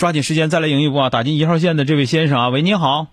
抓紧时间再来赢一波啊！打进一号线的这位先生啊，喂，你好，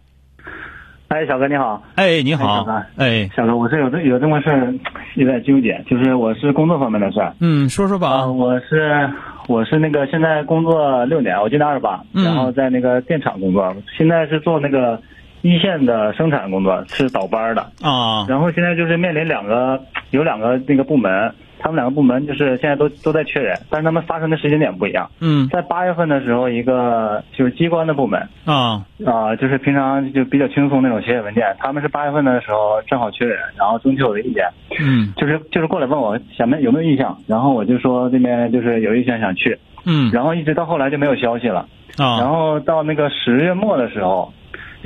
哎，小哥你好，哎，你好。哎小哥，哎，小哥，我是有这有这么事儿，有点纠结，就是我是工作方面的事儿。嗯，说说吧。我是我是那个现在工作六年，我今年二十八，嗯。然后在那个电厂工作，现在是做那个一线的生产工作，是倒班的，啊，然后现在就是面临两个有两个那个部门，他们两个部门就是现在都都在缺人，但是他们发生的时间点不一样，嗯。在八月份的时候，一个就是机关的部门，啊，啊、就是平常就比较轻松那种写写文件，他们是八月份的时候正好缺人，然后征求我的意见，嗯。就是就是过来问我想没有没有意向，然后我就说这边就是有意向想去，嗯。然后一直到后来就没有消息了，然啊，后到那个十月末的时候，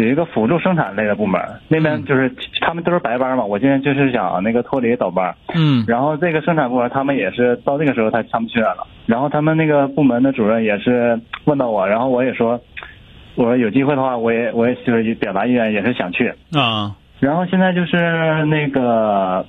有一个辅助生产类的部门，那嗯。边就是他们都是白班嘛，我现在就是想那个脱离倒班，嗯。然后这个生产部门他们也是到那个时候他他们缺人了，然后他们那个部门的主任也是问到我，然后我也说，我说有机会的话，我也我也就是表达意愿，也是想去。啊，然后现在就是那个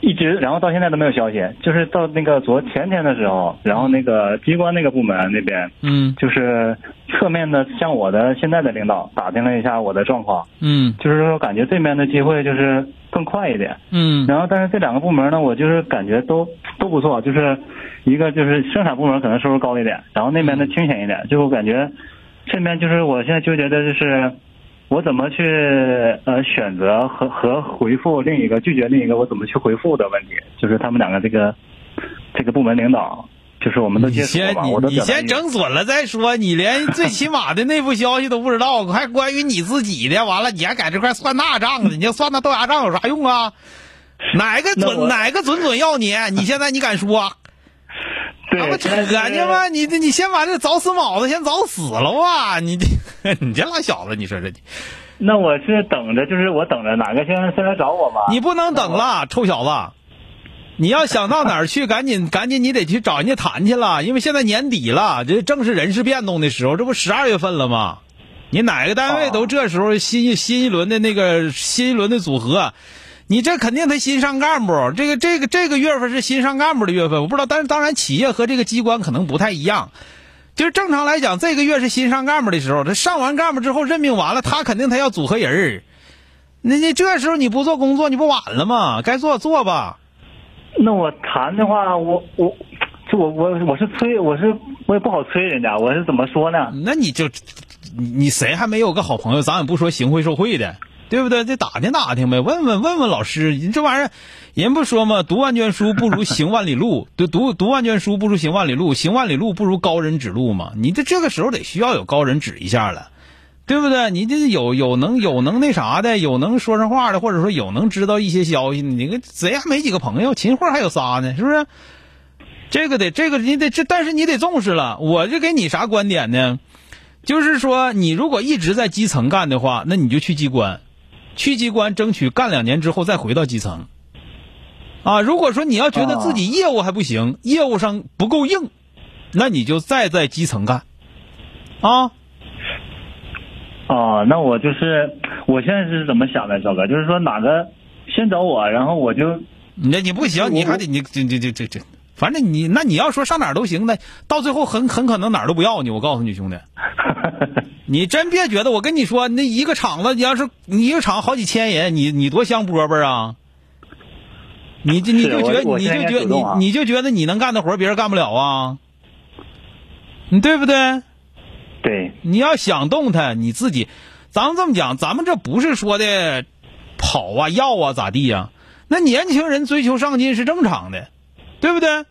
一直，然后到现在都没有消息，就是到那个昨前天的时候，然后那个机关那个部门那边嗯就是侧面的向我的现在的领导打听了一下我的状况，嗯就是说感觉这边的机会就是更快一点。嗯然后，但是这两个部门呢，我就是感觉都都不错，就是一个就是生产部门可能收入高一点，然后那边的清闲一点，就我感觉这边就是我现在纠结的就是我怎么去呃选择和和回复另一个拒绝另一个我怎么去回复的问题，就是他们两个这个这个部门领导，就是我们都你接触先过嘛，我都你你先整准了再说，你连最起码的内部消息都不知道，还关于你自己的，完了你还在这块算那账呢？你就算那豆芽账有啥用啊？哪个准 哪个准准要你？你现在你敢说？对那不扯呢吗？你这你先把这找死卯子先找死了吧！你这 你这老小子，你说这你那我是等着，就是我等着哪个先先来找我吧？你不能等了，臭小子！你要想到哪儿去，赶紧赶紧，你得去找人家谈去了，因为现在年底了，这正是人事变动的时候，这不十二月份了吗？你哪个单位都这时候新新一轮的那个新一轮的组合，你这肯定他新上干部。这个这个这个月份是新上干部的月份，我不知道，但是当然企业和这个机关可能不太一样。就是正常来讲，这个月是新上干部的时候，他上完干部之后任命完了，他肯定他要组合人儿。那你这时候你不做工作，你不晚了吗？该做做吧。那我谈的话，我我就我我我是催，我是我也不好催人家，我是怎么说呢？那你就你你谁还没有个好朋友？咱也不说行贿受贿的，对不对？得打听打听呗，问问问问老师，你这玩意儿，人不说吗？读万卷书不如行万里路，对，读读万卷书不如行万里路，行万里路不如高人指路嘛。你这这个时候得需要有高人指一下了。对不对？你这有有能有能那啥的，有能说上话的，或者说有能知道一些消息，你个谁还没几个朋友？秦桧还有仨呢，是不是？这个得这个你得这，但是你得重视了。我这给你啥观点呢？就是说，你如果一直在基层干的话，那你就去机关，去机关争取干两年之后再回到基层。啊，如果说你要觉得自己业务还不行，业务上不够硬，那你就再在基层干。啊，哦，那我就是我现在是怎么想的，小哥？就是说哪个先找我，然后我就那你不行，你还得你这这这这这，反正你那你要说上哪儿都行的，到最后很很可能哪儿都不要你。我告诉你兄弟，你真别觉得我跟你说，那一个厂子，你要是你一个厂好几千人，你你多香饽饽啊！你就你就觉得你就觉得你你就觉得你能干的活别人干不了啊？你对不对？对你要想动弹，你自己，咱们这么讲，咱们这不是说的跑啊、要啊咋地呀、那年轻人追求上进是正常的，对不对？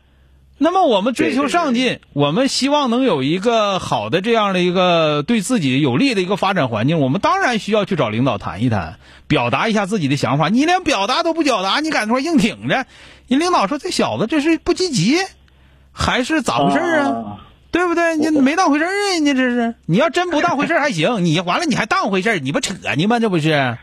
那么我们追求上进，我们希望能有一个好的这样的一个对自己有利的一个发展环境，我们当然需要去找领导谈一谈，表达一下自己的想法。你连表达都不表达，你敢说硬挺着？人领导说这小子这是不积极还是咋回事儿啊？啊对不对？你没当回事儿啊？你这是，你要真不当回事儿还行，你完了你还当回事儿，你不扯呢吗？这不是？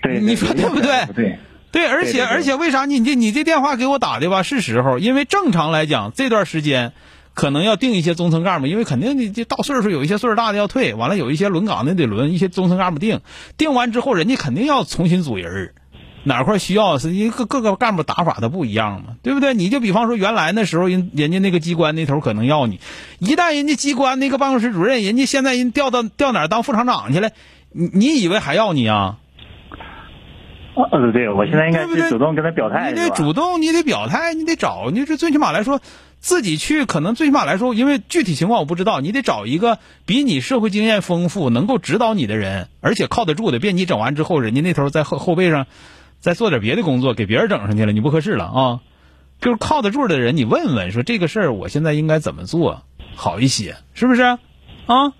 对，你说对不对不对？对，而且而且为啥你这你这电话给我打的吧是时候？因为正常来讲这段时间可能要定一些中层干部，因为肯定你这到岁数有一些岁数大的要退，完了有一些轮岗的得轮，一些中层干部定，定完之后人家肯定要重新组人儿哪块需要是因为各各个干部打法都不一样嘛，对不对？你就比方说原来那时候人人家那个机关那头可能要你，一旦人家机关那个办公室主任，人家现在人调到调哪儿当副厂长去了，你你以为还要你啊？啊，对对，我现在应该对不对是主动跟他表态，你得主动，你得表态，你得找，你这最起码来说，自己去，可能最起码来说，因为具体情况我不知道，你得找一个比你社会经验丰富、能够指导你的人，而且靠得住的，别你整完之后，人家那头在后后背上再做点别的工作，给别人整上去了，你不合适了啊。就是靠得住的人，你问问说这个事儿我现在应该怎么做好一些，是不是？啊，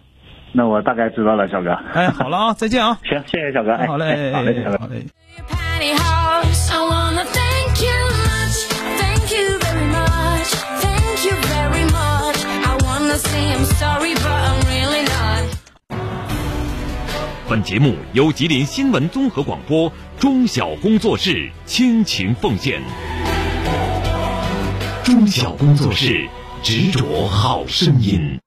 那我大概知道了，小哥。哎，好了啊，再见啊。行，谢谢小哥。哎，好嘞，哎好嘞，小哥好。嘞。I wanna thank you much, thank you very much, thank you very much. I wanna say I'm sorry, but I'm really not. 本节目由吉林新闻综合广播中小工作室倾情奉献。中小工作室执着好声音。